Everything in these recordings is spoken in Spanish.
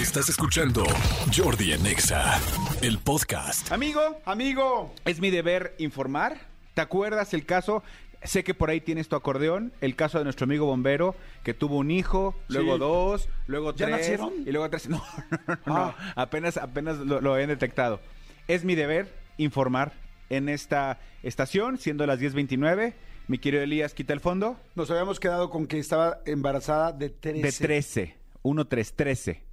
Estás escuchando Jordi en Exa, el podcast. Amigo, amigo, es mi deber informar. ¿Te acuerdas el caso? Sé que por ahí tienes tu acordeón, el caso de nuestro amigo bombero que tuvo un hijo, luego Sí. dos, luego ¿Ya tres nacieron? y luego tres. No, no, no, no, Ah. apenas apenas lo, lo he detectado. Es mi deber informar en esta estación, siendo las 10:29. Mi querido Elías, quita el fondo. Nos habíamos quedado con que estaba embarazada de 13. De 13, 1 3 13.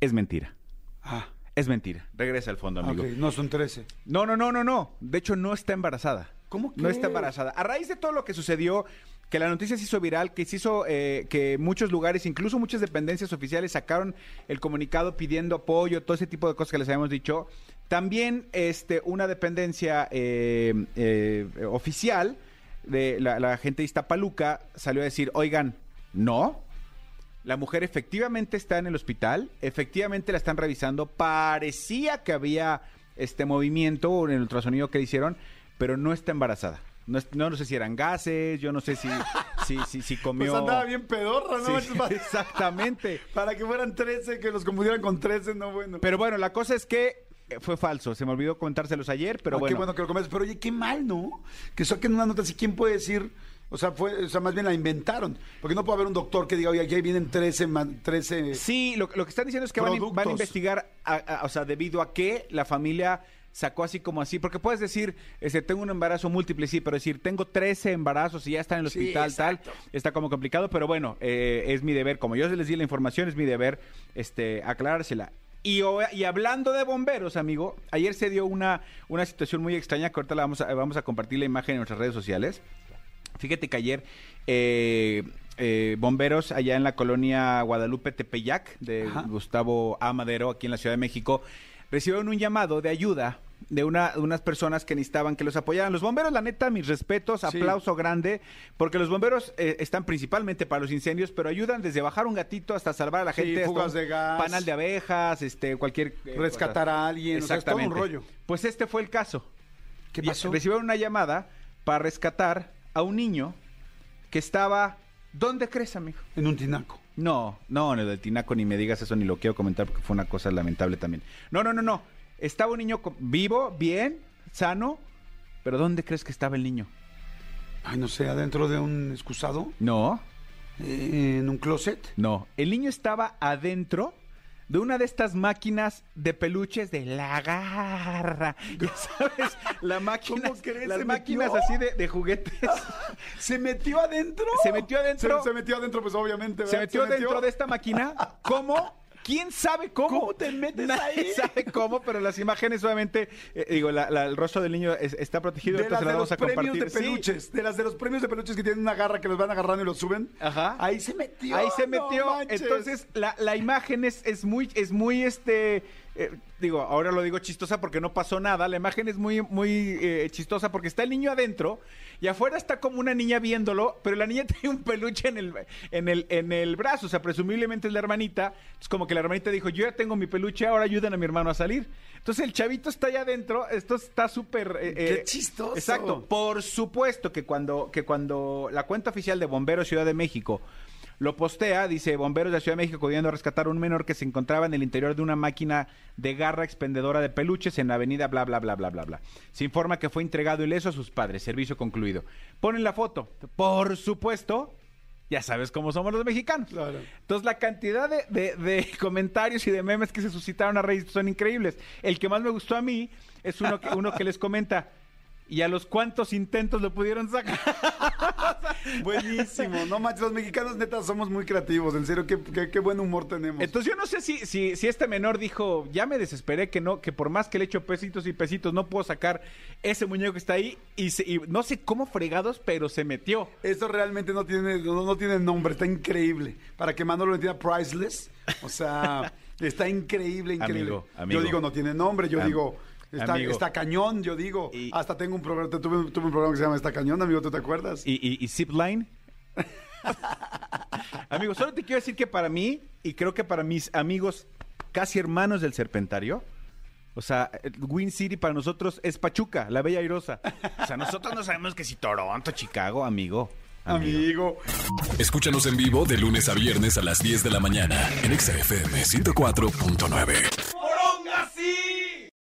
Es mentira. Ah, Es mentira. Regresa al fondo, amigo. ok, no son 13. No, no, no, no, no. De hecho, no está embarazada. ¿Cómo No que? está embarazada. A raíz de todo lo que sucedió, que la noticia se hizo viral, que se hizo eh, que muchos lugares, incluso muchas dependencias oficiales, sacaron el comunicado pidiendo apoyo, todo ese tipo de cosas que les habíamos dicho. También este, una dependencia eh, eh, oficial de la, la gente de Iztapaluca salió a decir, oigan, no, la mujer efectivamente está en el hospital, efectivamente la están revisando, parecía que había este movimiento en el ultrasonido que hicieron, pero no está embarazada. No, no, sé si eran gases, yo no sé si, si, si, si comió... Pues andaba bien pedorra, ¿no? Sí, exactamente. para que fueran 13, que los confundieran con 13, no bueno. Pero bueno, la cosa es que eh, fue falso. Se me olvidó comentárselos ayer, pero Ah, bueno. Qué bueno que lo comes. Pero oye, qué mal, ¿no? Que saquen una nota así. ¿Quién puede decir? O sea, fue, o sea, más bien la inventaron. Porque no puede haber un doctor que diga, oye, aquí vienen 13, man- 13 Sí, lo, lo que están diciendo es que van, a- van a investigar, a- a- o sea, debido a que la familia sacó así como así, porque puedes decir, este, tengo un embarazo múltiple, sí, pero decir, tengo 13 embarazos y ya están en el Sí, hospital, tal, está como complicado, pero bueno, eh, es mi deber, como yo les di la información, es mi deber este, aclarársela. Y, y hablando de bomberos, amigo, ayer se dio una, una situación muy extraña, que ahorita la vamos a, vamos a compartir la imagen en nuestras redes sociales. Fíjate que ayer eh, eh, bomberos allá en la colonia Guadalupe Tepeyac de Ajá. Gustavo A. Madero, aquí en la Ciudad de México, recibieron un llamado de ayuda de, una, de unas personas que necesitaban que los apoyaran. Los bomberos, la neta, mis respetos, Sí. aplauso grande, porque los bomberos eh, están principalmente para los incendios, pero ayudan desde bajar un gatito hasta salvar a la gente. fugas de gas. Panal de abejas, este, cualquier... eh, rescatar a alguien. O sea, es todo un Exactamente. rollo. Pues este fue el caso. ¿Qué pasó? Recibieron una llamada para rescatar a un niño que estaba. ¿Dónde crees, amigo? En un tinaco. No, no, en el Tinaco ni me digas eso ni lo quiero comentar porque fue una cosa lamentable también. No, no, no, no. Estaba un niño vivo, bien, sano, pero ¿dónde crees que estaba el niño? Ay, no sé, adentro de un excusado, No, eh, en un closet. no. El niño estaba adentro de una de estas máquinas de peluches de la garra. Ya sabes, la máquina, ¿Cómo crees? las ¿Se máquinas metió? así de, de juguetes. ¿Se metió adentro? Se metió adentro. Se, se metió adentro, pues obviamente. se ¿verdad? metió dentro de esta máquina. ¿Cómo? ¿Quién sabe cómo? ¿Cómo te metes Nadie ahí? sabe cómo, pero las imágenes obviamente, eh, digo, la- la- el rostro del niño es- está protegido, De entonces las la de vamos los a premios compartir. de Sí. peluches. De las de los premios de peluches que tienen una garra que los van agarrando y los suben. Ajá. Ahí se metió. Ahí se metió. Entonces, la, la imagen es, es muy, es muy este. Eh, digo, ahora lo digo chistosa porque no pasó nada. La imagen es muy, muy eh, chistosa porque está el niño adentro y afuera está como una niña viéndolo, pero la niña tiene un peluche en el, en el, en el brazo. O sea, presumiblemente es la hermanita. Es como que la hermanita dijo: Yo ya tengo mi peluche, ahora ayuden a mi hermano a salir. Entonces el chavito está allá adentro. Esto está súper. eh, Qué chistoso. Exacto. Por supuesto que cuando, que cuando la cuenta oficial de Bomberos Ciudad de México lo postea, dice bomberos de la Ciudad de México pudiendo rescatar a un menor que se encontraba en el interior de una máquina de garra expendedora de peluches en la avenida bla bla bla bla bla bla. Se informa que fue entregado ileso a sus padres, servicio concluido. Ponen la foto. Por supuesto, ya sabes cómo somos los mexicanos. Claro. Entonces la cantidad de, de- de comentarios y de memes que se suscitaron a raíz son increíbles. El que más me gustó a mí es uno que, uno que les comenta. ¿Y a los cuántos intentos lo pudieron sacar? Buenísimo. No manches, los mexicanos neta somos muy creativos. En serio, qué, qué- qué buen humor tenemos. Entonces yo no sé si, si, si este menor dijo, ya me desesperé que no, que por más que le echo pesitos y pesitos no puedo sacar ese muñeco que está ahí y, se- y no sé cómo fregados, pero se metió. Esto realmente no tiene, no, no tiene nombre, está increíble. Para que Manolo lo entienda, priceless. O sea, está increíble, increíble. Amigo, amigo. Yo digo, no tiene nombre, yo Am- digo, está, amigo. está cañón, yo digo. Y- Hasta tengo un programa, tuve, tuve un programa que se llama Está cañón, amigo, ¿tú te acuerdas? Y, y, y Zipline. Amigo, solo te quiero decir que para mí, y creo que para mis amigos casi hermanos del Serpentario, o sea, Win City para nosotros es Pachuca, la Bella Airosa. O sea, nosotros no sabemos que si Toronto, Chicago, amigo. Amigo. Escúchanos en vivo de lunes a viernes a las 10 de la mañana en XFM 104.9.